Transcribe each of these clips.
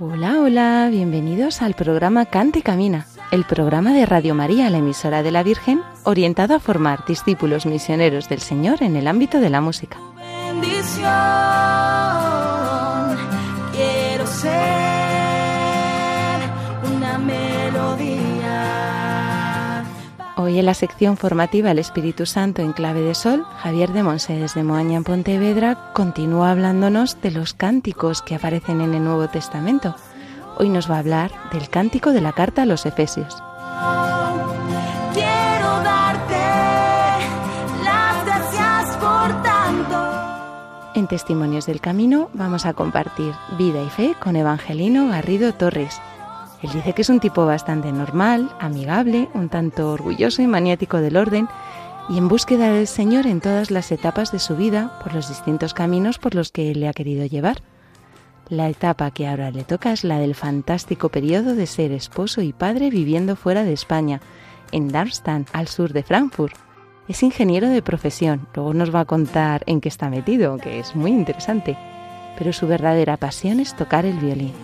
Hola, hola, bienvenidos al programa Cante Camina, el programa de Radio María, la emisora de la Virgen, orientado a formar discípulos misioneros del Señor en el ámbito de la música. bendición. Hoy en la sección formativa El Espíritu Santo en clave de sol, Javier de Monse desde Moaña en Pontevedra continúa hablándonos de los cánticos que aparecen en el Nuevo Testamento. Hoy nos va a hablar del cántico de la carta a los Efesios. Quiero darte las gracias por tanto. En Testimonios del Camino vamos a compartir vida y fe con Evangelino Garrido Torres. Él dice que es un tipo bastante normal, amigable, un tanto orgulloso y maniático del orden y en búsqueda del Señor en todas las etapas de su vida por los distintos caminos por los que le ha querido llevar. La etapa que ahora le toca es la del fantástico periodo de ser esposo y padre viviendo fuera de España, en Darmstadt, al sur de Frankfurt. Es ingeniero de profesión, luego nos va a contar en qué está metido, que es muy interesante. Pero su verdadera pasión es tocar el violín.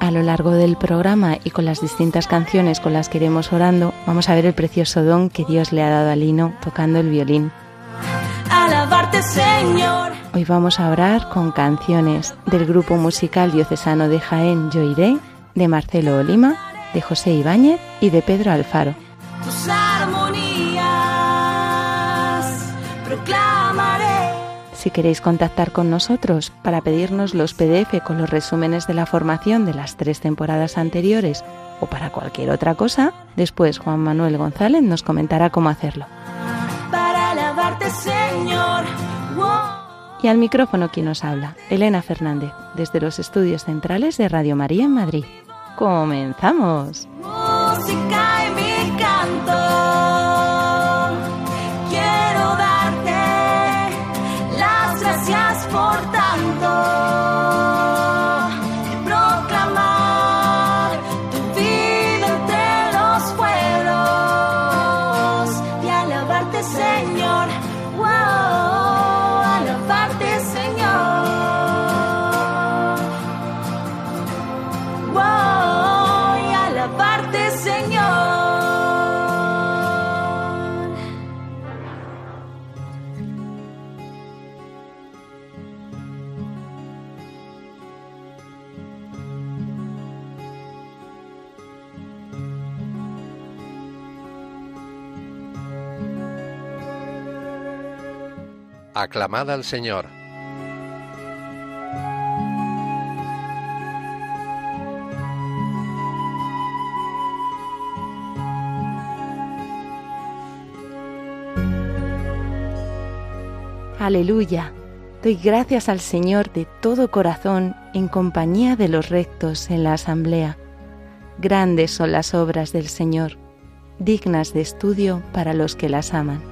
A lo largo del programa y con las distintas canciones con las que iremos orando, vamos a ver el precioso don que Dios le ha dado a Lino tocando el violín. Alabarte, Señor. Hoy vamos a orar con canciones del grupo musical diocesano de Jaén Yo Iré, de Marcelo Olima, de José Ibáñez y de Pedro Alfaro. tus Si queréis contactar con nosotros para pedirnos los PDF con los resúmenes de la formación de las tres temporadas anteriores o para cualquier otra cosa, después Juan Manuel González nos comentará cómo hacerlo. Para alabarte, Señor. Wow. Y al micrófono quien nos habla, Elena Fernández, desde los estudios centrales de Radio María en Madrid. ¡Comenzamos! Aclamad al Señor. Aleluya. Doy gracias al Señor de todo corazón en compañía de los rectos en la asamblea. Grandes son las obras del Señor, dignas de estudio para los que las aman.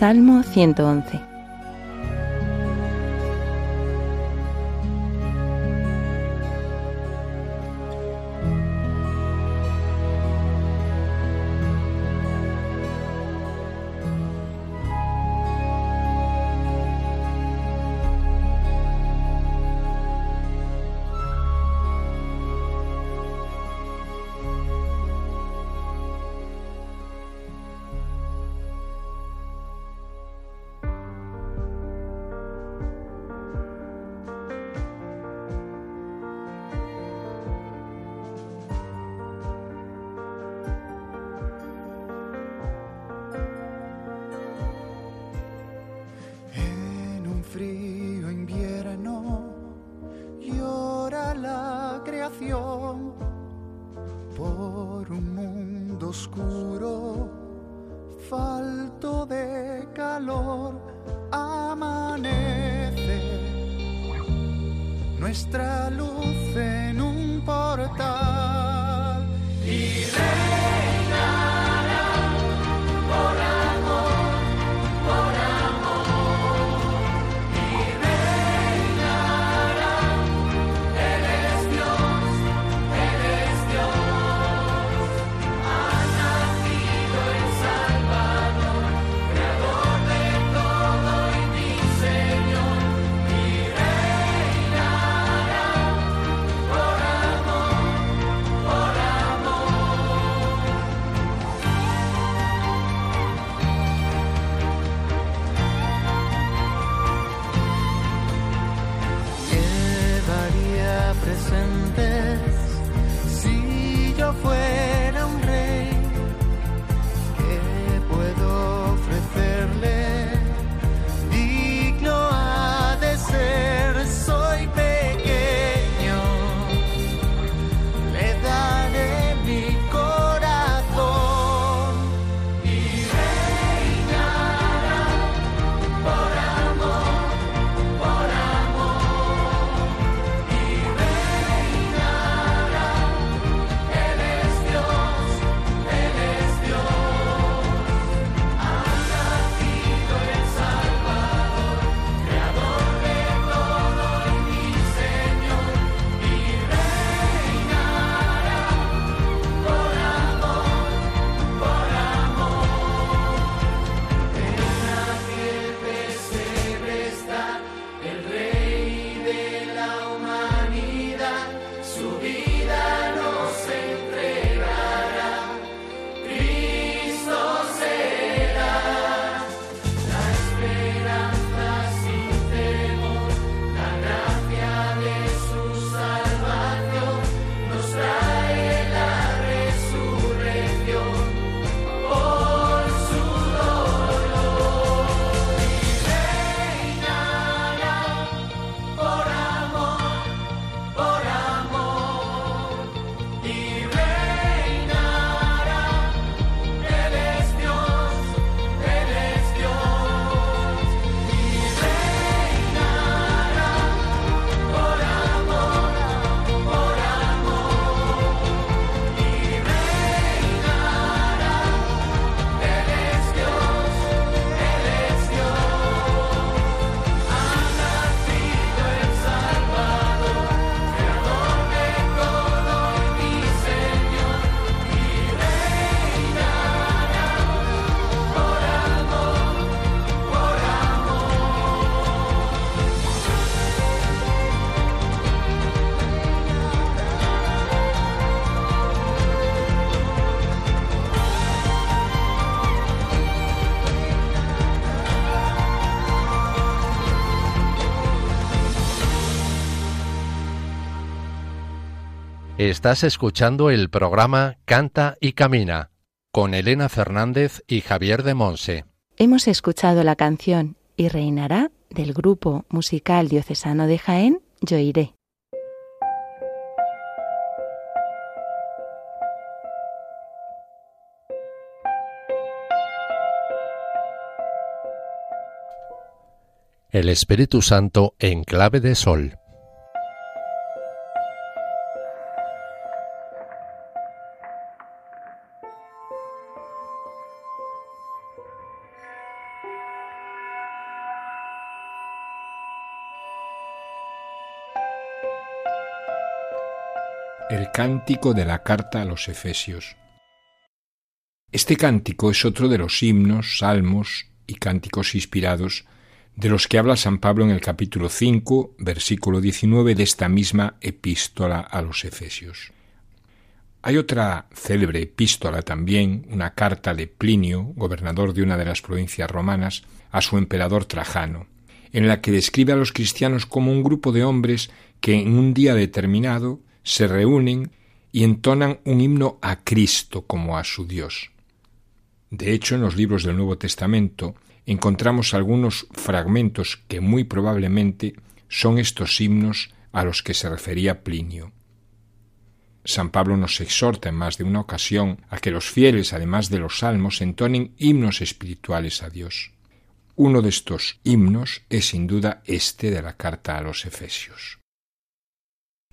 Salmo 111 oscuro, falto de calor, amanece nuestra luz en un portal. Estás escuchando el programa Canta y Camina con Elena Fernández y Javier de Monse. Hemos escuchado la canción Y reinará del grupo musical diocesano de Jaén, Yo iré. El Espíritu Santo en clave de sol. Cántico de la carta a los Efesios. Este cántico es otro de los himnos, salmos y cánticos inspirados de los que habla San Pablo en el capítulo 5, versículo 19 de esta misma epístola a los Efesios. Hay otra célebre epístola también, una carta de Plinio, gobernador de una de las provincias romanas, a su emperador Trajano, en la que describe a los cristianos como un grupo de hombres que en un día determinado se reúnen y entonan un himno a Cristo como a su Dios. De hecho, en los libros del Nuevo Testamento encontramos algunos fragmentos que muy probablemente son estos himnos a los que se refería Plinio. San Pablo nos exhorta en más de una ocasión a que los fieles, además de los salmos, entonen himnos espirituales a Dios. Uno de estos himnos es sin duda este de la carta a los Efesios.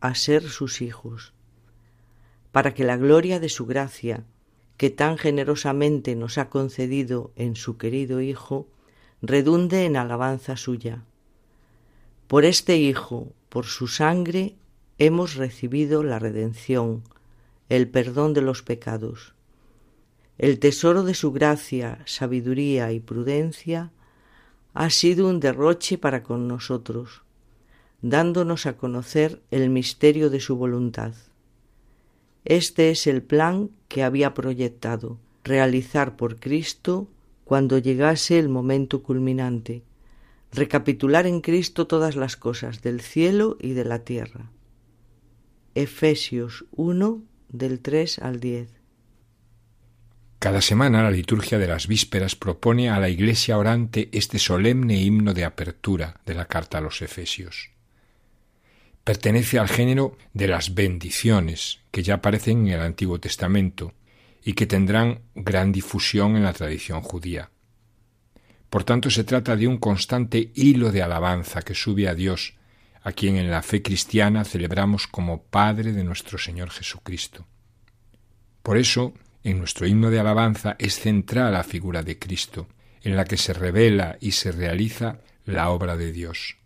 a ser sus hijos, para que la gloria de su gracia, que tan generosamente nos ha concedido en su querido Hijo, redunde en alabanza suya. Por este Hijo, por su sangre, hemos recibido la redención, el perdón de los pecados. El tesoro de su gracia, sabiduría y prudencia ha sido un derroche para con nosotros, dándonos a conocer el misterio de su voluntad. Este es el plan que había proyectado, realizar por Cristo cuando llegase el momento culminante, recapitular en Cristo todas las cosas del cielo y de la tierra. Efesios 1 del 3 al 10. Cada semana la liturgia de las vísperas propone a la Iglesia orante este solemne himno de apertura de la carta a los Efesios. Pertenece al género de las bendiciones que ya aparecen en el Antiguo Testamento y que tendrán gran difusión en la tradición judía. Por tanto, se trata de un constante hilo de alabanza que sube a Dios, a quien en la fe cristiana celebramos como Padre de nuestro Señor Jesucristo. Por eso, en nuestro himno de alabanza es central la figura de Cristo, en la que se revela y se realiza la obra de Dios.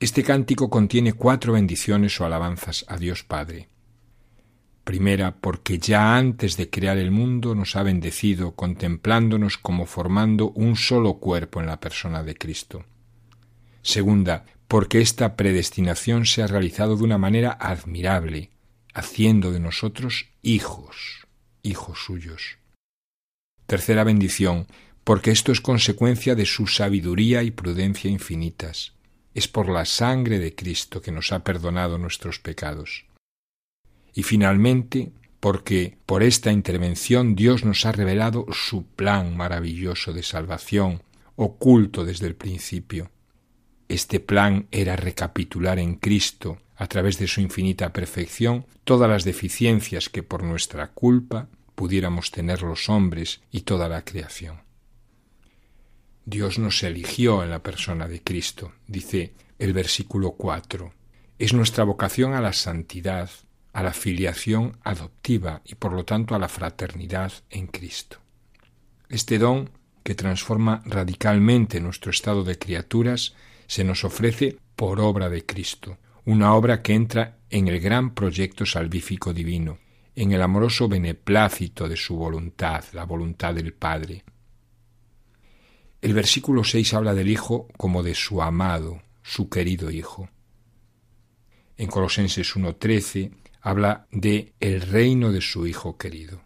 Este cántico contiene cuatro bendiciones o alabanzas a Dios Padre. Primera, porque ya antes de crear el mundo nos ha bendecido contemplándonos como formando un solo cuerpo en la persona de Cristo. Segunda, porque esta predestinación se ha realizado de una manera admirable, haciendo de nosotros hijos hijos suyos. Tercera bendición, porque esto es consecuencia de su sabiduría y prudencia infinitas. Es por la sangre de Cristo que nos ha perdonado nuestros pecados. Y finalmente, porque por esta intervención Dios nos ha revelado su plan maravilloso de salvación, oculto desde el principio. Este plan era recapitular en Cristo a través de su infinita perfección, todas las deficiencias que por nuestra culpa pudiéramos tener los hombres y toda la creación. Dios nos eligió en la persona de Cristo, dice el versículo 4. Es nuestra vocación a la santidad, a la filiación adoptiva y por lo tanto a la fraternidad en Cristo. Este don, que transforma radicalmente nuestro estado de criaturas, se nos ofrece por obra de Cristo, una obra que entra en el gran proyecto salvífico divino, en el amoroso beneplácito de su voluntad, la voluntad del Padre. El versículo 6 habla del Hijo como de su amado, su querido Hijo. En Colosenses 1.13 habla de el reino de su Hijo querido.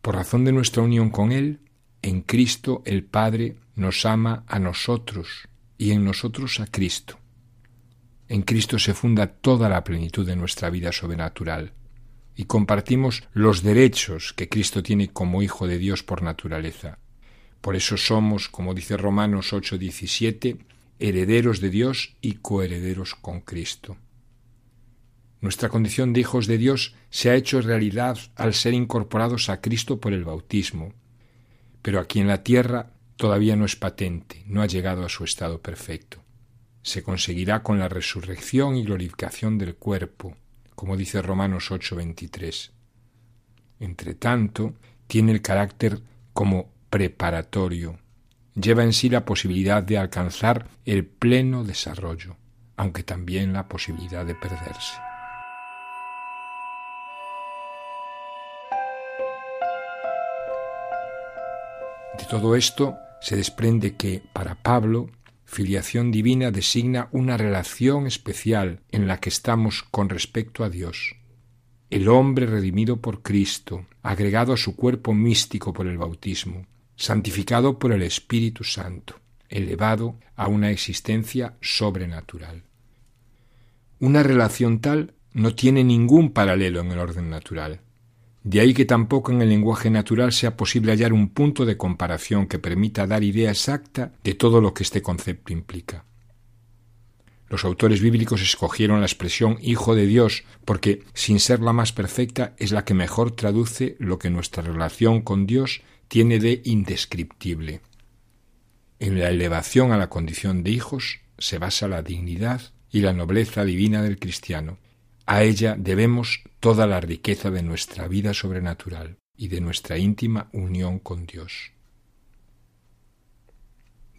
Por razón de nuestra unión con Él, en Cristo el Padre nos ama a nosotros y en nosotros a Cristo. En Cristo se funda toda la plenitud de nuestra vida sobrenatural y compartimos los derechos que Cristo tiene como Hijo de Dios por naturaleza. Por eso somos, como dice Romanos 8:17, herederos de Dios y coherederos con Cristo. Nuestra condición de hijos de Dios se ha hecho realidad al ser incorporados a Cristo por el bautismo, pero aquí en la tierra todavía no es patente, no ha llegado a su estado perfecto se conseguirá con la resurrección y glorificación del cuerpo, como dice Romanos 8:23. Entre tanto, tiene el carácter como preparatorio, lleva en sí la posibilidad de alcanzar el pleno desarrollo, aunque también la posibilidad de perderse. De todo esto se desprende que, para Pablo, Filiación divina designa una relación especial en la que estamos con respecto a Dios. el hombre redimido por Cristo, agregado a su cuerpo místico por el bautismo, santificado por el Espíritu Santo, elevado a una existencia sobrenatural. Una relación tal no tiene ningún paralelo en el orden natural. De ahí que tampoco en el lenguaje natural sea posible hallar un punto de comparación que permita dar idea exacta de todo lo que este concepto implica. Los autores bíblicos escogieron la expresión Hijo de Dios porque, sin ser la más perfecta, es la que mejor traduce lo que nuestra relación con Dios tiene de indescriptible. En la elevación a la condición de hijos se basa la dignidad y la nobleza divina del cristiano. A ella debemos toda la riqueza de nuestra vida sobrenatural y de nuestra íntima unión con Dios.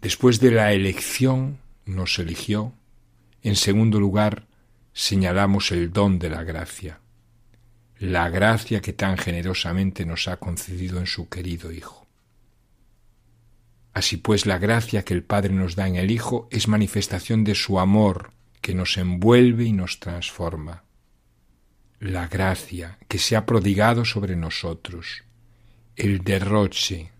Después de la elección nos eligió, en segundo lugar señalamos el don de la gracia, la gracia que tan generosamente nos ha concedido en su querido Hijo. Así pues, la gracia que el Padre nos da en el Hijo es manifestación de su amor, que nos envuelve y nos transforma. La gracia que se ha prodigado sobre nosotros, el derroche.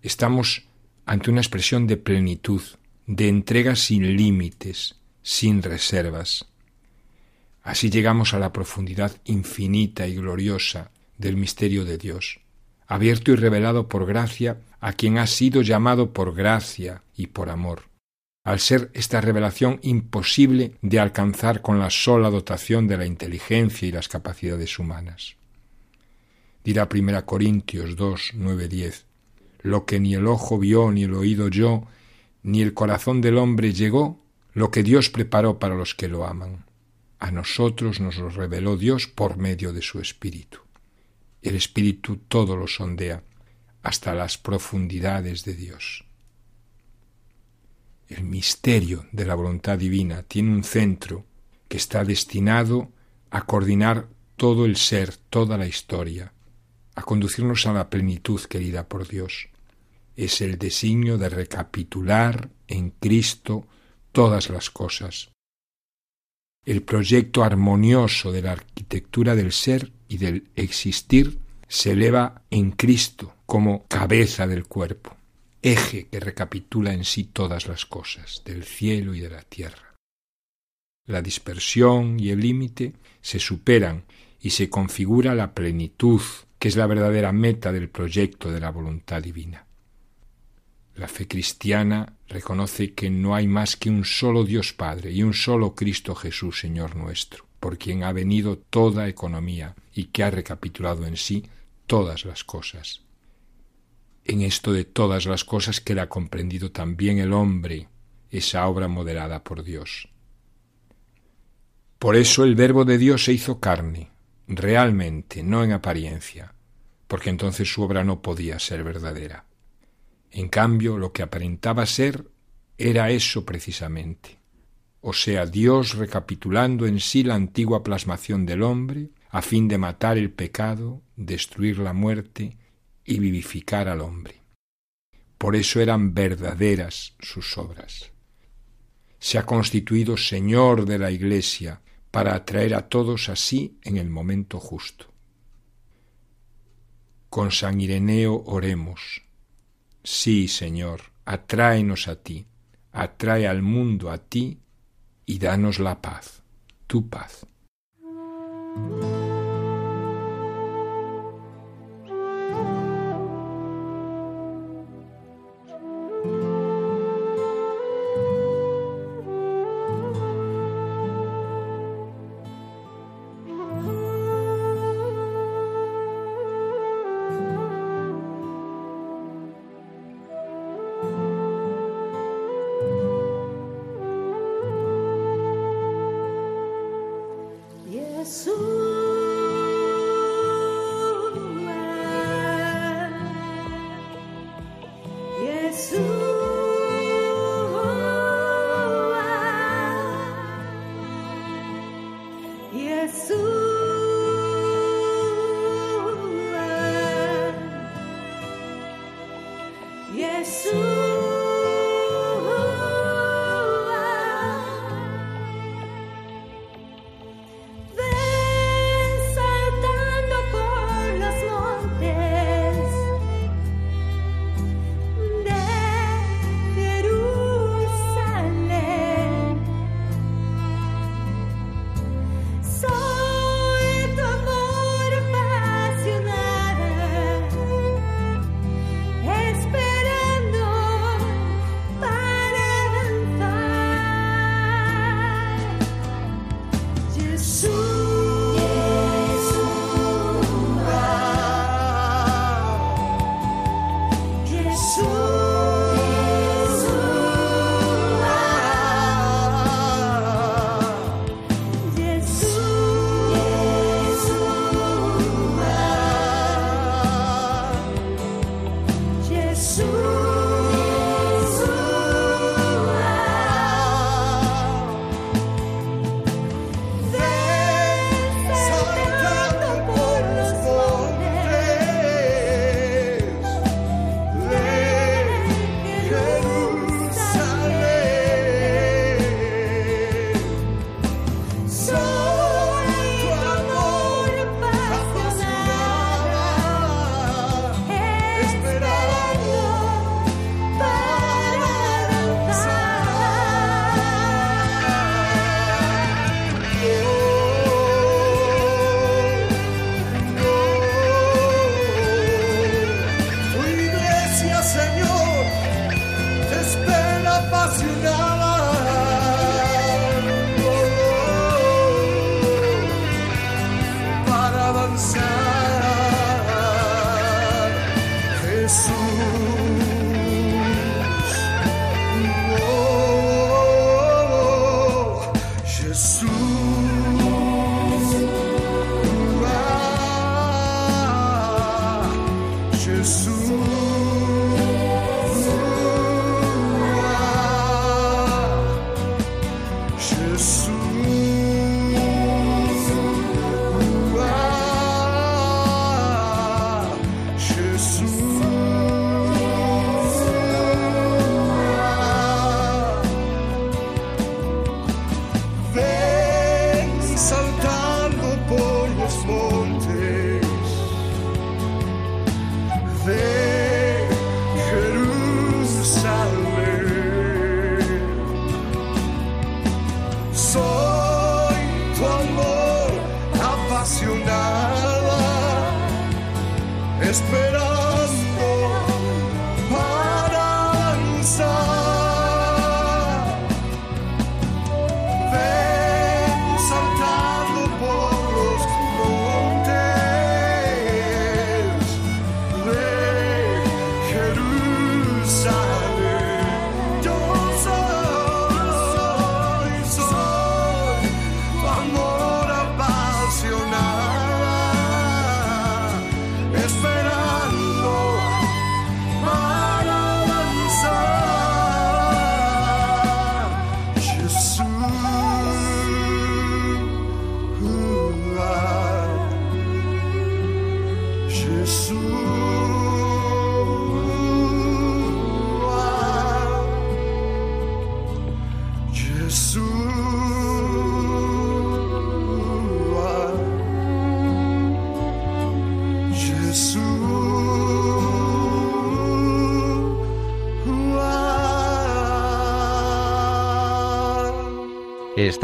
Estamos ante una expresión de plenitud, de entrega sin límites, sin reservas. Así llegamos a la profundidad infinita y gloriosa del misterio de Dios, abierto y revelado por gracia a quien ha sido llamado por gracia y por amor al ser esta revelación imposible de alcanzar con la sola dotación de la inteligencia y las capacidades humanas. Dirá 1 Corintios 2, 9, 10, lo que ni el ojo vio, ni el oído oyó, ni el corazón del hombre llegó, lo que Dios preparó para los que lo aman. A nosotros nos lo reveló Dios por medio de su Espíritu. El Espíritu todo lo sondea, hasta las profundidades de Dios. El misterio de la voluntad divina tiene un centro que está destinado a coordinar todo el ser, toda la historia, a conducirnos a la plenitud querida por Dios. Es el designio de recapitular en Cristo todas las cosas. El proyecto armonioso de la arquitectura del ser y del existir se eleva en Cristo como cabeza del cuerpo eje que recapitula en sí todas las cosas, del cielo y de la tierra. La dispersión y el límite se superan y se configura la plenitud, que es la verdadera meta del proyecto de la voluntad divina. La fe cristiana reconoce que no hay más que un solo Dios Padre y un solo Cristo Jesús Señor nuestro, por quien ha venido toda economía y que ha recapitulado en sí todas las cosas. En esto de todas las cosas queda comprendido también el hombre, esa obra moderada por Dios. Por eso el Verbo de Dios se hizo carne, realmente, no en apariencia, porque entonces su obra no podía ser verdadera. En cambio, lo que aparentaba ser era eso precisamente, o sea, Dios recapitulando en sí la antigua plasmación del hombre, a fin de matar el pecado, destruir la muerte y vivificar al hombre. Por eso eran verdaderas sus obras. Se ha constituido Señor de la Iglesia para atraer a todos así en el momento justo. Con San Ireneo oremos. Sí, Señor, atráenos a ti, atrae al mundo a ti y danos la paz, tu paz.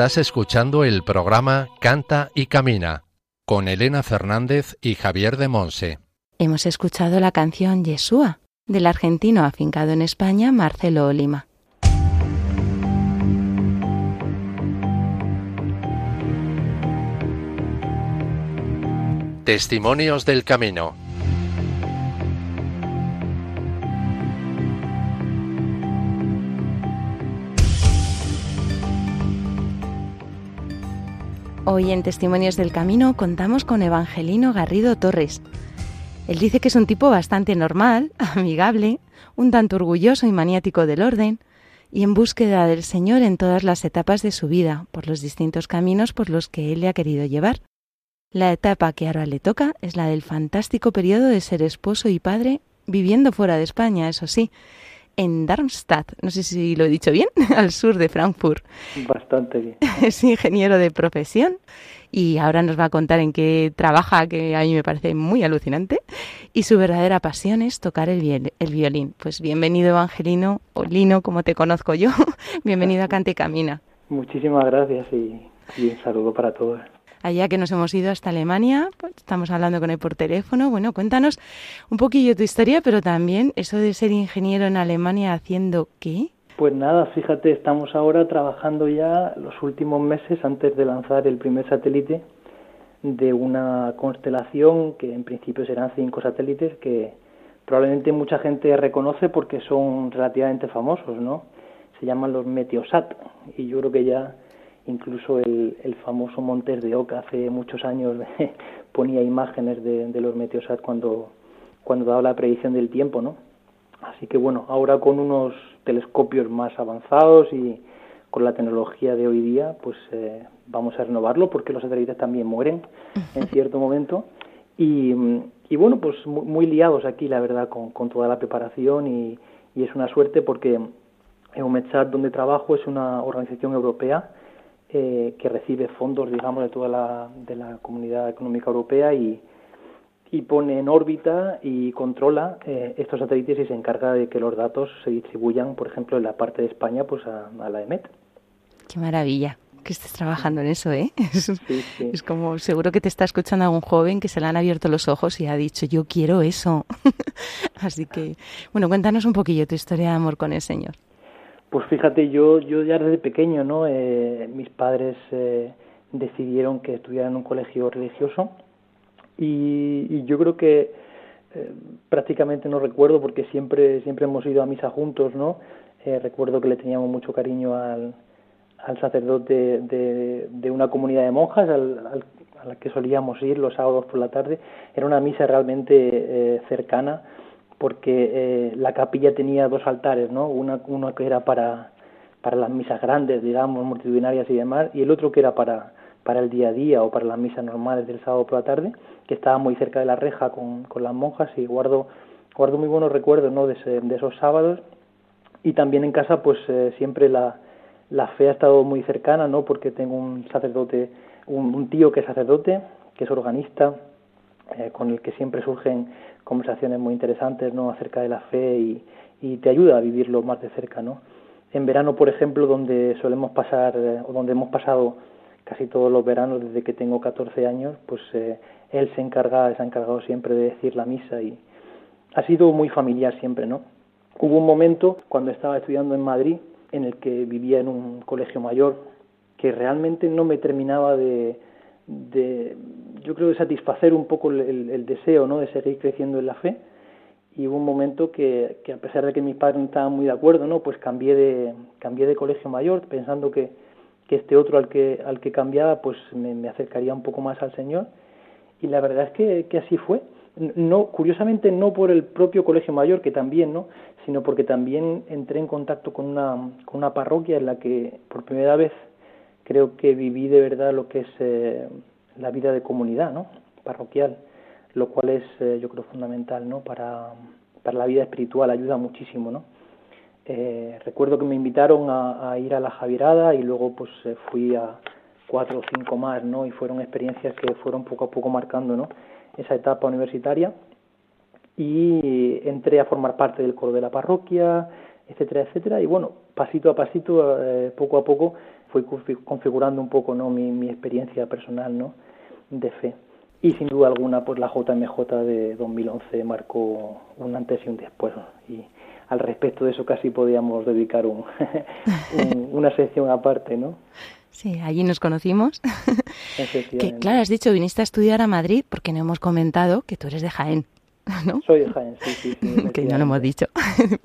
Estás escuchando el programa Canta y Camina con Elena Fernández y Javier de Monse. Hemos escuchado la canción Yeshua del argentino afincado en España Marcelo Olima. Testimonios del Camino. Hoy en Testimonios del Camino contamos con Evangelino Garrido Torres. Él dice que es un tipo bastante normal, amigable, un tanto orgulloso y maniático del orden, y en búsqueda del Señor en todas las etapas de su vida, por los distintos caminos por los que Él le ha querido llevar. La etapa que ahora le toca es la del fantástico periodo de ser esposo y padre, viviendo fuera de España, eso sí, en Darmstadt, no sé si lo he dicho bien, al sur de Frankfurt. Bastante bien. Es ingeniero de profesión y ahora nos va a contar en qué trabaja, que a mí me parece muy alucinante, y su verdadera pasión es tocar el, el violín. Pues bienvenido Evangelino, o Lino, como te conozco yo, bienvenido a Cante Camina. Muchísimas gracias y, y un saludo para todos allá que nos hemos ido hasta Alemania, pues estamos hablando con él por teléfono. Bueno, cuéntanos un poquillo tu historia, pero también eso de ser ingeniero en Alemania haciendo qué. Pues nada, fíjate, estamos ahora trabajando ya los últimos meses antes de lanzar el primer satélite de una constelación que en principio serán cinco satélites que probablemente mucha gente reconoce porque son relativamente famosos, ¿no? Se llaman los Meteosat y yo creo que ya incluso el, el famoso Montes de Oca hace muchos años ponía imágenes de, los meteosat cuando, cuando daba la predicción del tiempo, ¿no? Así que bueno, ahora con unos telescopios más avanzados y con la tecnología de hoy día, pues eh, vamos a renovarlo porque los satélites también mueren en cierto momento. Y, y bueno, pues muy, liados aquí, la verdad, con, con toda la preparación y, y es una suerte porque EUMETSAT, donde trabajo, es una organización europea eh, que recibe fondos, digamos, de toda la, de la Comunidad Económica Europea y, y pone en órbita y controla eh, estos satélites y se encarga de que los datos se distribuyan, por ejemplo, en la parte de España, pues a, la EMET. Qué maravilla que estés trabajando en eso, ¿eh? Es, es, como, seguro que te está escuchando algún joven que se le han abierto los ojos y ha dicho, yo quiero eso. Así que, bueno, cuéntanos un poquillo tu historia de amor con el Señor. Pues fíjate, yo, yo ya desde pequeño, ¿no? Eh, mis padres eh, decidieron que estudiara en un colegio religioso y, yo creo que eh, prácticamente no recuerdo porque siempre siempre hemos ido a misa juntos, ¿no? Eh, recuerdo que le teníamos mucho cariño al, al sacerdote de, de, una comunidad de monjas al, a la que solíamos ir los sábados por la tarde. Era una misa realmente eh, cercana porque eh, la capilla tenía dos altares, ¿no? Una, uno que era para, para las misas grandes, digamos, multitudinarias y demás, y el otro que era para, para el día a día o para las misas normales del sábado por la tarde, que estaba muy cerca de la reja con, con las monjas y guardo, guardo muy buenos recuerdos ¿no? de, esos sábados y también en casa pues eh, siempre la, la fe ha estado muy cercana, ¿no? porque tengo un sacerdote, un, un tío que es sacerdote, que es organista, eh, con el que siempre surgen conversaciones muy interesantes ¿no? acerca de la fe y, y te ayuda a vivirlo más de cerca. ¿no? En verano, por ejemplo, donde solemos pasar, eh, o donde hemos pasado casi todos los veranos desde que tengo 14 años, pues eh, él se encarga, se ha encargado siempre de decir la misa y ha sido muy familiar siempre, ¿no? Hubo un momento cuando estaba estudiando en Madrid en el que vivía en un colegio mayor que realmente no me terminaba de, de yo creo de satisfacer un poco el, el, deseo, ¿no? De seguir creciendo en la fe y hubo un momento que, que a pesar de que mis padres no estaban muy de acuerdo, ¿no? Pues cambié de cambié de colegio mayor pensando que que este otro al que, al que cambiaba pues me, acercaría un poco más al Señor y la verdad es que, que, así fue. No, curiosamente no por el propio colegio mayor, que también, ¿no? sino porque también entré en contacto con una, con una parroquia en la que por primera vez creo que viví de verdad lo que es eh, la vida de comunidad, ¿no? parroquial, lo cual es eh, yo creo fundamental ¿no? para, para la vida espiritual, ayuda muchísimo, ¿no? Eh, recuerdo que me invitaron a, ir a la Javierada y luego pues eh, fui a cuatro o cinco más, ¿no? Y fueron experiencias que fueron poco a poco marcando, ¿no? Esa etapa universitaria y entré a formar parte del coro de la parroquia, etcétera, etcétera. Y bueno, pasito a pasito, eh, poco a poco, fui configurando un poco, ¿no? Mi, mi experiencia personal, ¿no? De fe. Y sin duda alguna, pues la JMJ de 2011 marcó un antes y un después. Y al respecto de eso casi podíamos dedicar un, una sección aparte, ¿no? Sí, allí nos conocimos. que claro, has dicho, viniste a estudiar a Madrid porque no hemos comentado que tú eres de Jaén, ¿no? Soy de Jaén, sí, sí. sí que no lo hemos dicho,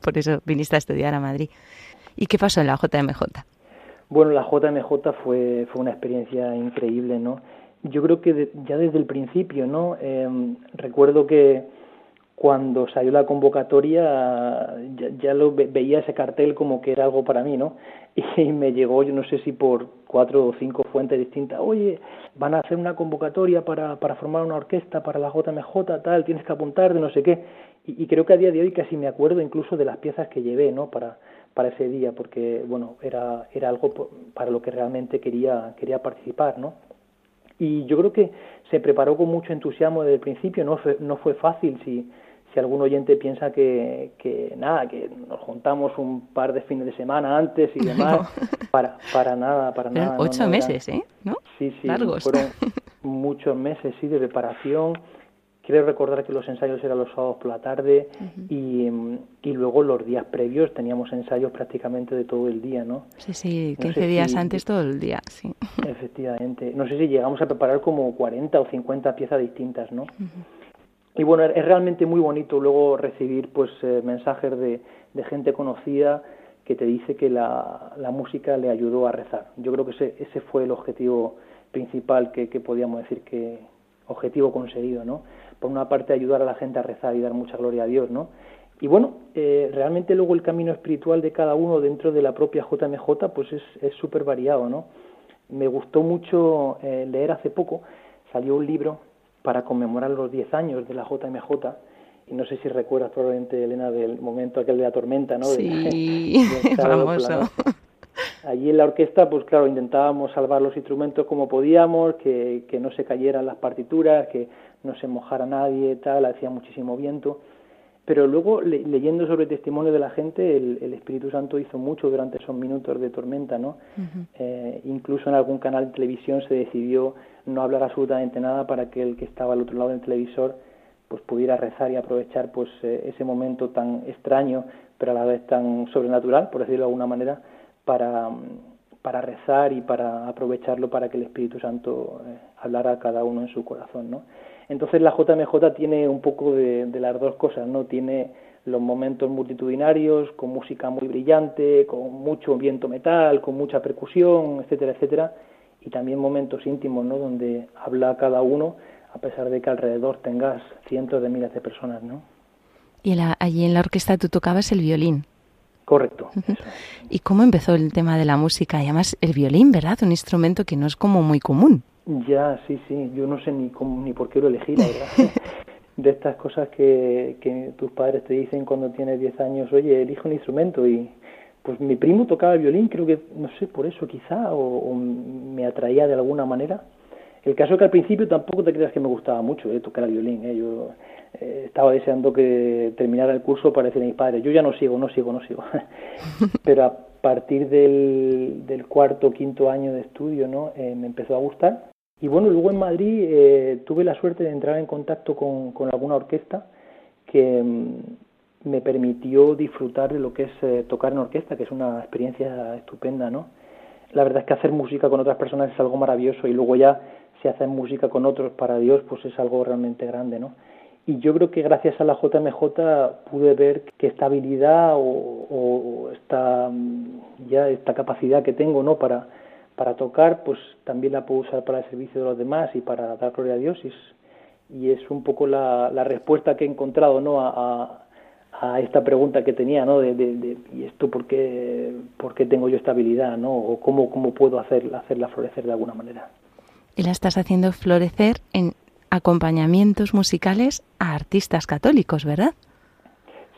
por eso viniste a estudiar a Madrid. ¿Y qué pasó en la JMJ? Bueno, la JMJ fue, fue una experiencia increíble, ¿no? Yo creo que ya desde el principio, ¿no? Eh, recuerdo que cuando salió la convocatoria ya, lo veía ese cartel como que era algo para mí, ¿no? Y me llegó, yo no sé si por cuatro o cinco fuentes distintas, oye, van a hacer una convocatoria para, para formar una orquesta para la JMJ, tal, tienes que apuntar de no sé qué. Y, y, creo que a día de hoy casi me acuerdo incluso de las piezas que llevé, ¿no? Para, para ese día, porque, bueno, era, era algo para lo que realmente quería, quería participar, ¿no? Y yo creo que se preparó con mucho entusiasmo desde el principio, no fue, no fue fácil, si si algún oyente piensa que, que nada, que nos juntamos un par de fines de semana antes y demás, para, para nada, para nada. Ocho meses, ¿eh? ¿No? Sí, sí, fueron muchos meses, sí, de preparación. Quiero recordar que los ensayos eran los sábados por la tarde y, y, luego los días previos teníamos ensayos prácticamente de todo el día, ¿no? Sí, sí, 15 días antes todo el día, sí. Efectivamente. No sé si llegamos a preparar como 40 o 50 piezas distintas, ¿no? y bueno, es realmente muy bonito luego recibir pues eh, mensajes de, de, gente conocida que te dice que la, la, música le ayudó a rezar. Yo creo que ese, ese fue el objetivo principal que, que podíamos decir que objetivo conseguido, ¿no? Por una parte ayudar a la gente a rezar y dar mucha gloria a Dios, ¿no? Y bueno, eh, realmente luego el camino espiritual de cada uno dentro de la propia JMJ pues es súper variado, ¿no? Me gustó mucho eh, leer hace poco, salió un libro para conmemorar los 10 años de la JMJ. Y no sé si recuerdas probablemente, Elena, del momento aquel de la tormenta, ¿no? Sí, famoso. Allí en la orquesta, pues claro, intentábamos salvar los instrumentos como podíamos, que, que no se cayeran las partituras, que no se mojara nadie, tal, hacía muchísimo viento. Pero luego, leyendo sobre testimonio de la gente, el, el, Espíritu Santo hizo mucho durante esos minutos de tormenta, ¿no? eh, incluso en algún canal de televisión se decidió no hablar absolutamente nada para que el que estaba al otro lado del televisor pues pudiera rezar y aprovechar pues eh, ese momento tan extraño pero a la vez tan sobrenatural por decirlo de alguna manera para para rezar y para aprovecharlo para que el Espíritu Santo eh, hablara a cada uno en su corazón no Entonces la JMJ tiene un poco de, de las dos cosas, ¿no? Tiene los momentos multitudinarios, con música muy brillante, con mucho viento metal, con mucha percusión, etcétera, etcétera, y también momentos íntimos, ¿no? Donde habla cada uno, a pesar de que alrededor tengas cientos de miles de personas, ¿no? Y allí en la orquesta tú tocabas el violín. Correcto. ¿Y cómo empezó el tema de la música? Y además el violín, ¿verdad? Un instrumento que no es como muy común. Ya, sí, sí. Yo no sé ni cómo, ni por qué lo elegí, la verdad. de estas cosas que, que tus padres te dicen cuando tienes 10 años, oye, elige un instrumento y pues mi primo tocaba el violín, creo que, no sé, por eso quizá, o, me atraía de alguna manera. El caso es que al principio tampoco te creas que me gustaba mucho eh, tocar el violín. Eh. Yo eh, estaba deseando que terminara el curso para decirle a mis padres, yo ya no sigo, no sigo, no sigo. Pero a partir del, del cuarto, quinto año de estudio, ¿no? Eh, me empezó a gustar y bueno, luego en Madrid eh, tuve la suerte de entrar en contacto con, con alguna orquesta que mm, me permitió disfrutar de lo que es eh, tocar en orquesta, que es una experiencia estupenda, ¿no? La verdad es que hacer música con otras personas es algo maravilloso y luego ya si haces música con otros para Dios, pues es algo realmente grande, ¿no? Y yo creo que gracias a la JMJ pude ver que esta habilidad o, o esta mm, ya esta capacidad que tengo, ¿no? Para para tocar, pues también la puedo usar para el servicio de los demás y para dar gloria a Dios. Y es, y es un poco la, la, respuesta que he encontrado ¿no? a, a, esta pregunta que tenía, ¿no? De, de, ¿y esto por qué, por qué tengo yo esta habilidad, ¿no? O cómo, cómo puedo hacer, hacerla florecer de alguna manera. Y la estás haciendo florecer en acompañamientos musicales a artistas católicos, ¿verdad?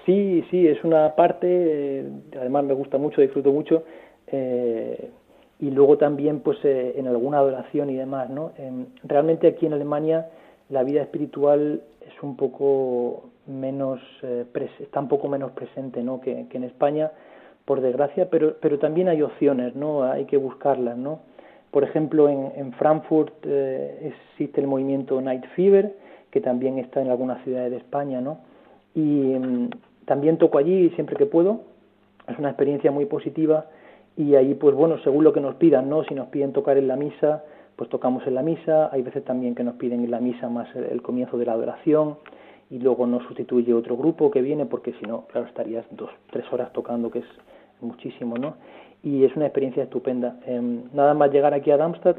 Sí, sí, es una parte, eh, además me gusta mucho, disfruto mucho. Eh, y luego también pues eh, en alguna adoración y demás no em, realmente aquí en Alemania la vida espiritual es un poco menos eh, está un poco menos presente no que, en España por desgracia pero pero también hay opciones no hay que buscarlas no por ejemplo en, en Frankfurt eh, existe el movimiento Night Fever que también está en algunas ciudades de España no y em, también toco allí siempre que puedo. Es una experiencia muy positiva y ahí pues bueno según lo que nos pidan no si nos piden tocar en la misa pues tocamos en la misa. Hay veces también que nos piden en la misa más el, comienzo de la adoración y luego nos sustituye otro grupo que viene porque si no claro estarías dos tres horas tocando que es muchísimo no y es una experiencia estupenda. Em, nada más llegar aquí a Darmstadt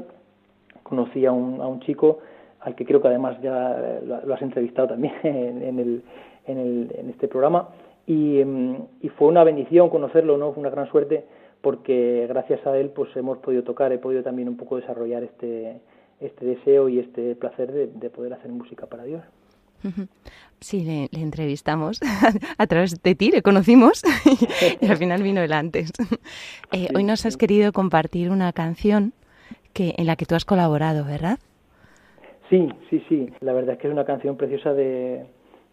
conocí a un, a un chico al que creo que además ya lo, has entrevistado también en, el, en, el, en este programa y, em, y fue una bendición conocerlo no fue una gran suerte porque gracias a él pues hemos podido tocar, he podido también un poco desarrollar este, este deseo y este placer de, poder hacer música para Dios. Sí, le, entrevistamos a través de ti, le conocimos y al final vino él antes. Eh, hoy nos has querido compartir una canción que en la que tú has colaborado, ¿verdad? Sí, sí, sí. La verdad es que es una canción preciosa de,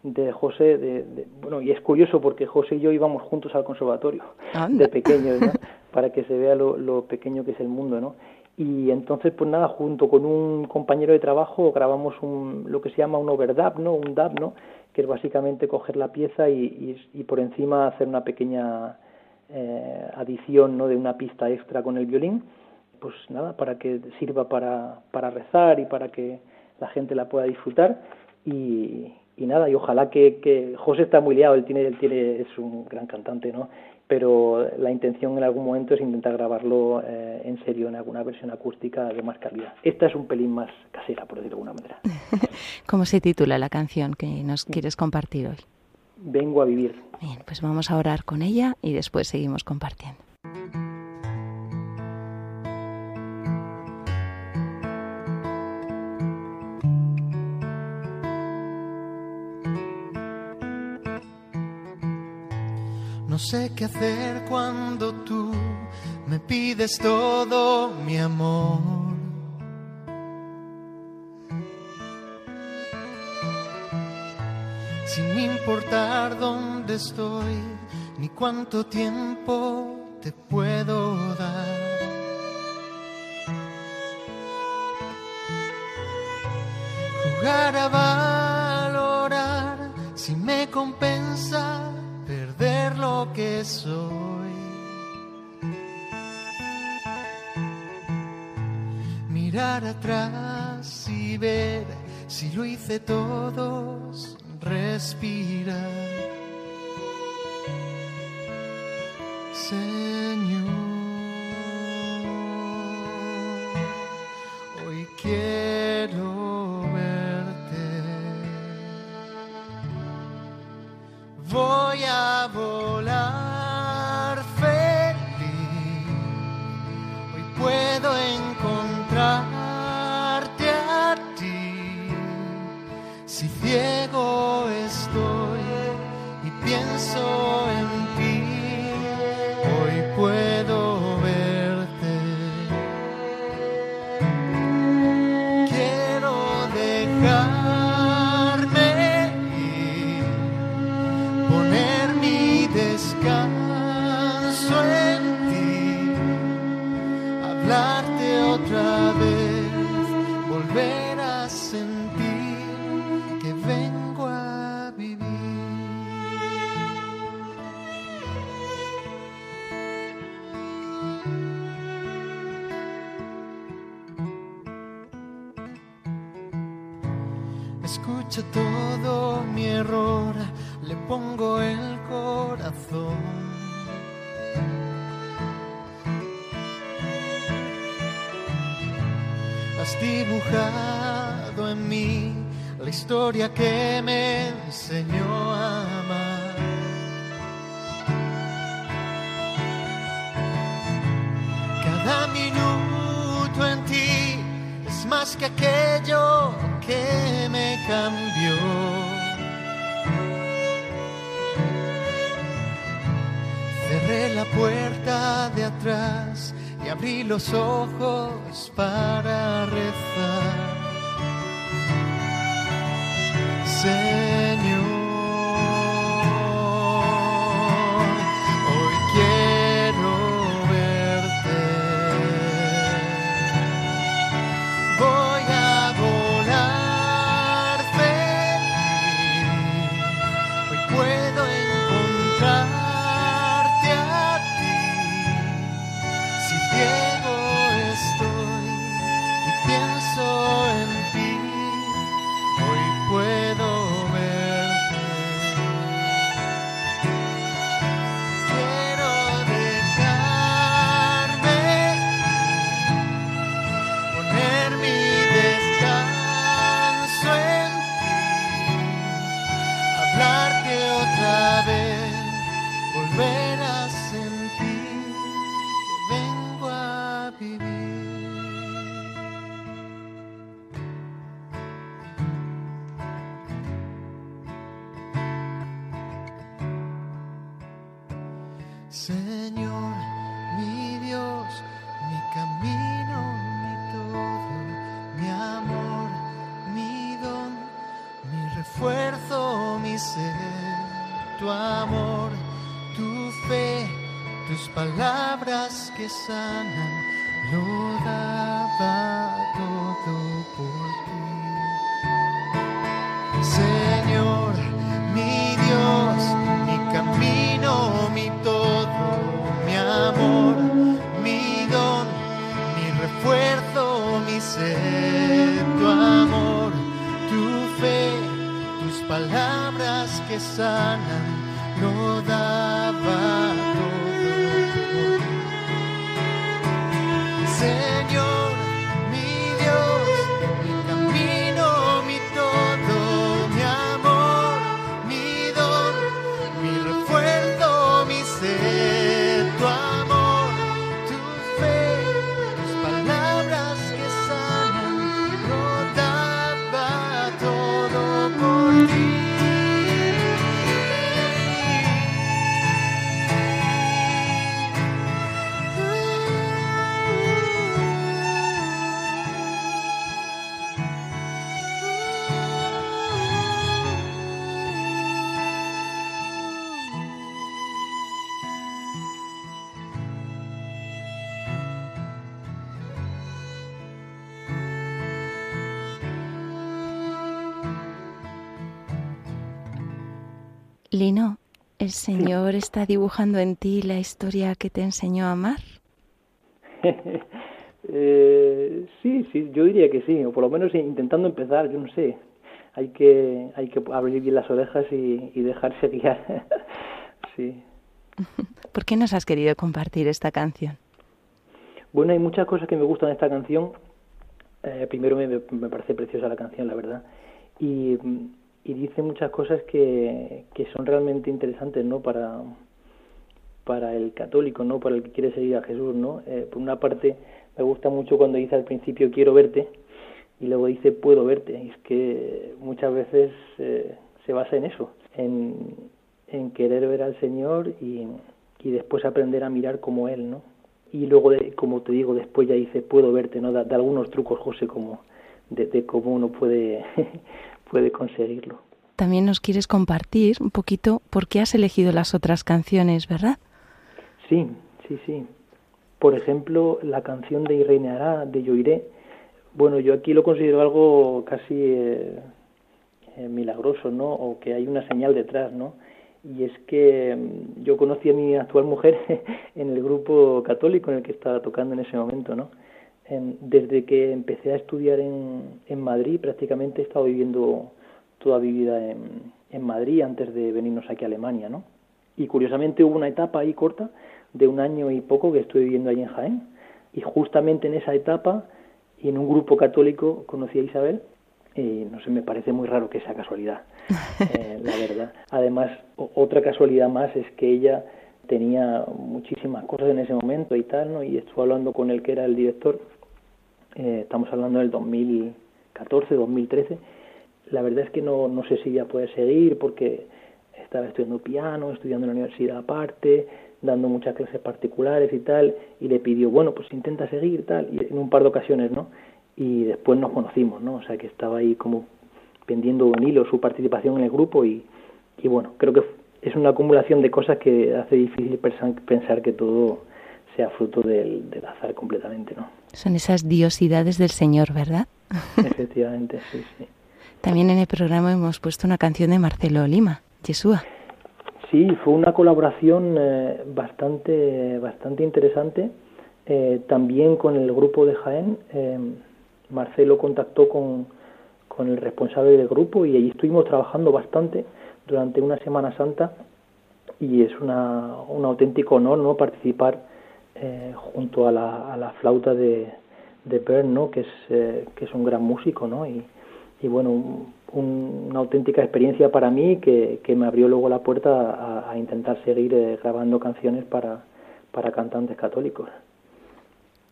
de José, de, bueno, y es curioso porque José y yo íbamos juntos al conservatorio de pequeños, ¿no? para que se vea lo, pequeño que es el mundo, ¿no? Y entonces, pues nada, junto con un compañero de trabajo grabamos un, lo que se llama un overdub, ¿no? Un dub, ¿no? Que es básicamente coger la pieza y, y, por encima hacer una pequeña eh, adición, ¿no? De una pista extra con el violín, pues nada, para que sirva para, para rezar y para que la gente la pueda disfrutar y, y nada, y ojalá que, que José está muy liado, él tiene, él tiene, es un gran cantante, ¿no? Pero la intención en algún momento es intentar grabarlo eh, en serio en alguna versión acústica de más calidad. Esta es un pelín más casera, por decirlo de alguna manera. ¿Cómo se titula la canción que nos quieres compartir hoy? Vengo a vivir. Bien, pues vamos a orar con ella y después seguimos compartiendo. No sé qué hacer cuando tú me pides todo mi amor. Sin importar dónde estoy ni cuánto tiempo te puedo dar. Jugar a valorar si me compensa lo que soy. Mirar atrás y ver si lo hice todos, respirar. que aquello que me cambió. Cerré la puerta de atrás y abrí los ojos para rezar. tu amor, tu fe, tus palabras que sanan, lo daba todo por ti. Señor, mi Dios, mi camino, mi todo, mi amor, mi don, mi refuerzo, mi ser, tu amor, tu fe, tus palabras que sanan 多大 Lino, el Señor está dibujando en ti la historia que te enseñó a amar. eh, sí, sí, yo diría que sí, o por lo menos intentando empezar, yo no sé. Hay que, hay que abrir bien las orejas y, dejarse guiar. sí. ¿Por qué nos has querido compartir esta canción? Bueno, hay muchas cosas que me gustan de esta canción. Eh, primero me, parece preciosa la canción, la verdad. Y mm, y dice muchas cosas que, que son realmente interesantes, ¿no? Para, para el católico, ¿no? Para el que quiere seguir a Jesús, ¿no? Eh, por una parte, me gusta mucho cuando dice al principio quiero verte y luego dice puedo verte. Y es que muchas veces eh, se basa en eso, en, en querer ver al Señor y, y después aprender a mirar como Él, ¿no? y luego, de, como te digo, después ya dice, puedo verte, ¿no? De, algunos trucos, José, como de, cómo uno puede, puede conseguirlo. También nos quieres compartir un poquito por qué has elegido las otras canciones, ¿verdad? Sí, sí, sí. Por ejemplo, la canción de Irene de Yo Iré. Bueno, yo aquí lo considero algo casi eh, eh, milagroso, ¿no? O que hay una señal detrás, ¿no? y es que mm, yo conocí a mi actual mujer en el grupo católico en el que estaba tocando en ese momento, ¿no? Desde que empecé a estudiar en, en Madrid, prácticamente he estado viviendo toda mi vida en, en Madrid antes de venirnos aquí a Alemania, ¿no? Y curiosamente hubo una etapa ahí corta de un año y poco que estuve viviendo ahí en Jaén. Y justamente en esa etapa y en un grupo católico conocí a Isabel y no sé, me parece muy raro que sea casualidad, eh, la verdad. Además, otra casualidad más es que ella tenía muchísimas cosas en ese momento y tal, ¿no? Y estuve hablando con el que era el director, eh, estamos hablando del 2014, 2013. La verdad es que no, no sé si ya puede seguir porque estaba estudiando piano, estudiando en la universidad aparte, dando muchas clases particulares y tal, y le pidió, bueno, pues intenta seguir tal, y en un par de ocasiones, ¿no? y después nos conocimos, ¿no? O sea, que estaba ahí como pendiendo un hilo su participación en el grupo y, y bueno, creo que es una acumulación de cosas que hace difícil pensar que todo sea fruto del, del azar completamente, ¿no? Son esas diosidades del Señor, ¿verdad? Efectivamente, sí, sí. También en el programa hemos puesto una canción de Marcelo Lima, Yeshua. Sí, fue una colaboración eh, bastante, bastante interesante, eh, también con el grupo de Jaén. Eh, Marcelo contactó con, con el responsable del grupo y allí estuvimos trabajando bastante durante una Semana Santa y es una, un auténtico honor no participar eh, junto a la, a la, flauta de, de Bern, ¿no? que, es, eh, que es un gran músico ¿no? y, y bueno, una auténtica experiencia para mí que, que me abrió luego la puerta a, a intentar seguir eh, grabando canciones para, para cantantes católicos.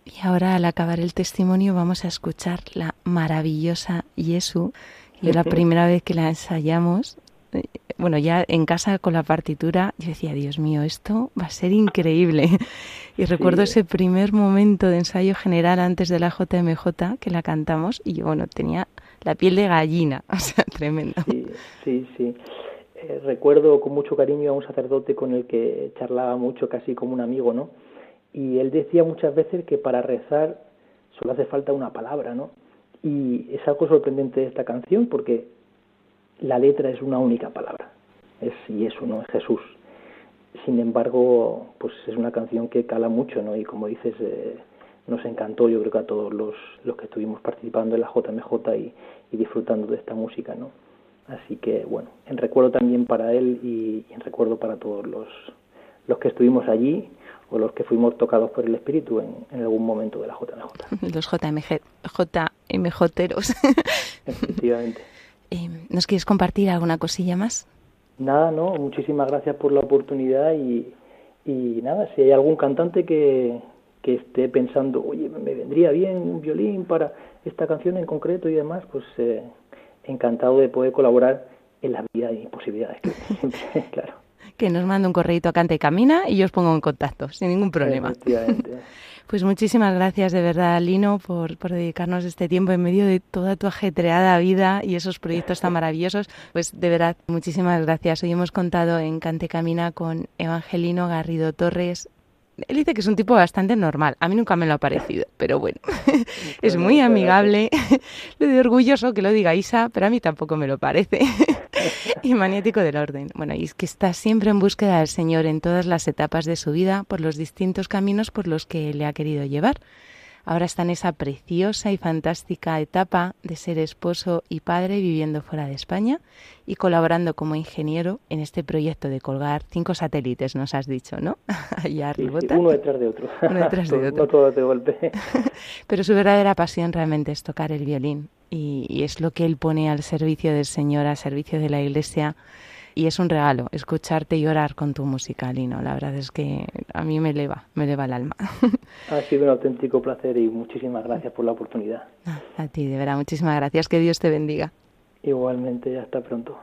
Y ahora al acabar el testimonio vamos a escuchar la maravillosa Yesu. Y la primera vez que la ensayamos, bueno, ya en casa con la partitura, yo decía, Dios mío, esto va a ser increíble. Y recuerdo ese primer momento de ensayo general antes de la JMJ que la cantamos y yo, bueno, tenía la piel de gallina, o sea, tremendo. Sí, sí, sí. Eh, recuerdo con mucho cariño a un sacerdote con el que charlaba mucho, casi como un amigo, ¿no? y él decía muchas veces que para rezar solo hace falta una palabra, ¿no? Y es algo sorprendente de esta canción porque la letra es una única palabra, es y eso, ¿no? Es Jesús. Sin embargo, pues es una canción que cala mucho, ¿no? Y como dices, eh, nos encantó, yo creo que a todos los, los que estuvimos participando en la JMJ y, y disfrutando de esta música, ¿no? Así que, bueno, en recuerdo también para él y, y en recuerdo para todos los, los que estuvimos allí o los que fuimos tocados por el Espíritu en, en algún momento de la JMJ. Los JMG, JMJeros. Efectivamente. Eh, ¿Nos quieres compartir alguna cosilla más? Nada, no, muchísimas gracias por la oportunidad y, y nada, si hay algún cantante que, que esté pensando, oye, me vendría bien un violín para esta canción en concreto y demás, pues eh, encantado de poder colaborar en la vida y posibilidades que siempre, claro que nos mande un correito a Canta y Camina y yo os pongo en contacto, sin ningún problema. Pues muchísimas gracias de verdad, Lino, por, por, dedicarnos este tiempo en medio de toda tu ajetreada vida y esos proyectos tan maravillosos. Pues de verdad, muchísimas gracias. Hoy hemos contado en Cante Camina con Evangelino Garrido Torres, él dice que es un tipo bastante normal. A mí nunca me lo ha parecido, pero bueno, es muy amigable. Lo de orgulloso que lo diga Isa, pero a mí tampoco me lo parece. y maniático del orden. Bueno, y es que está siempre en búsqueda del Señor en todas las etapas de su vida por los distintos caminos por los que le ha querido llevar. Ahora está en esa preciosa y fantástica etapa de ser esposo y padre viviendo fuera de España y colaborando como ingeniero en este proyecto de colgar cinco satélites, nos has dicho, ¿no? Allá uno detrás de otro. Uno detrás de otro. no todos de golpe. Pero su verdadera pasión realmente es tocar el violín y, y es lo que él pone al servicio del Señor, al servicio de la Iglesia y es un regalo escucharte llorar con tu música, Lino. La verdad es que a mí me eleva, me eleva el alma. Ha sido un auténtico placer y muchísimas gracias por la oportunidad. A ti, de verdad, muchísimas gracias. Que Dios te bendiga. Igualmente, hasta pronto.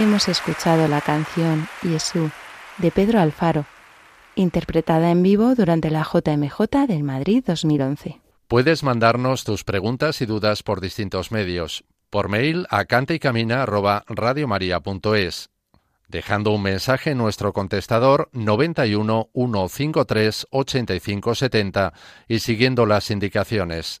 Hemos escuchado la canción Jesús de Pedro Alfaro, interpretada en vivo durante la JMJ del Madrid 2011. Puedes mandarnos tus preguntas y dudas por distintos medios. Por mail a cantaycamina@radiomaria.es, dejando un mensaje en nuestro contestador 91 153 85 70 y siguiendo las indicaciones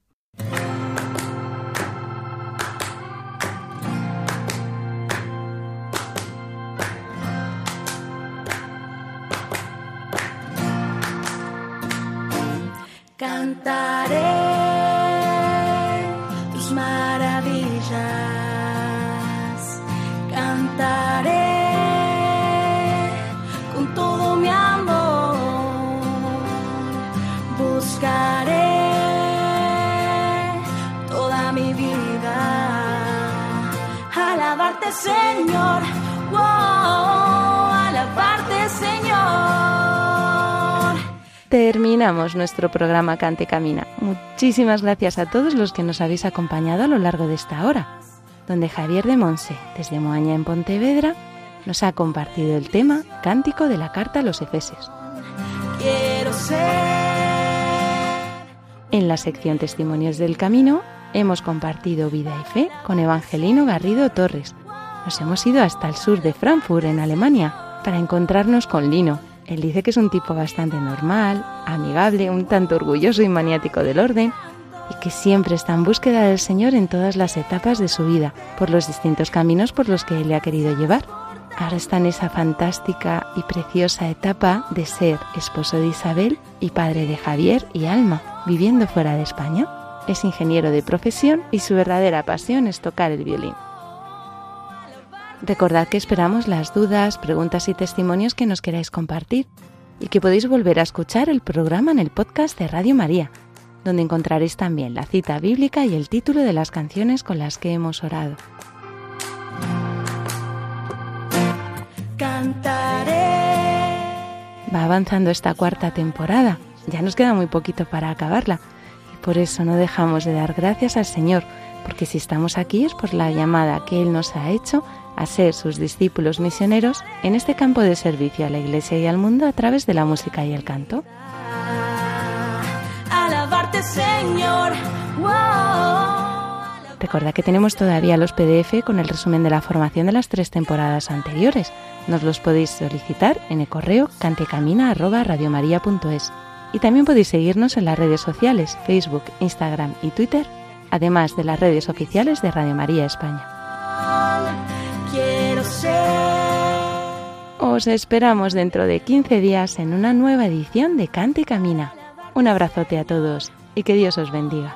Alabarte Señor, wow, alabarte Señor. Terminamos nuestro programa Cante Camina. Muchísimas gracias a todos los que nos habéis acompañado a lo largo de esta hora, donde Javier de Monse, desde Moaña en Pontevedra, nos ha compartido el tema Cántico de la Carta a los Efesios. Quiero ser En la sección Testimonios del Camino hemos compartido vida y fe con Evangelino Garrido Torres. Nos hemos ido hasta el sur de Frankfurt, en Alemania, para encontrarnos con Lino. Él dice que es un tipo bastante normal, amigable, un tanto orgulloso y maniático del orden, y que siempre está en búsqueda del Señor en todas las etapas de su vida, por los distintos caminos por los que Él le ha querido llevar. Ahora está en esa fantástica y preciosa etapa de ser esposo de Isabel y padre de Javier y Alma, viviendo fuera de España. Es ingeniero de profesión y su verdadera pasión es tocar el violín. Recordad que esperamos las dudas, preguntas y testimonios que nos queráis compartir y que podéis volver a escuchar el programa en el podcast de Radio María, donde encontraréis también la cita bíblica y el título de las canciones con las que hemos orado. Cantaré. Va avanzando esta cuarta temporada, ya nos queda muy poquito para acabarla y por eso no dejamos de dar gracias al Señor, porque si estamos aquí es por la llamada que Él nos ha hecho a ser sus discípulos misioneros en este campo de servicio a la Iglesia y al mundo a través de la música y el canto. Alabarte, Señor. Recuerda que tenemos todavía los PDF con el resumen de la formación de las tres temporadas anteriores. Nos los podéis solicitar en el correo cantecamina@radiomaria.es y también podéis seguirnos en las redes sociales Facebook, Instagram y Twitter, además de las redes oficiales de Radio María España. Os esperamos dentro de 15 días en una nueva edición de Cante y Camina. Un abrazote a todos y que Dios os bendiga.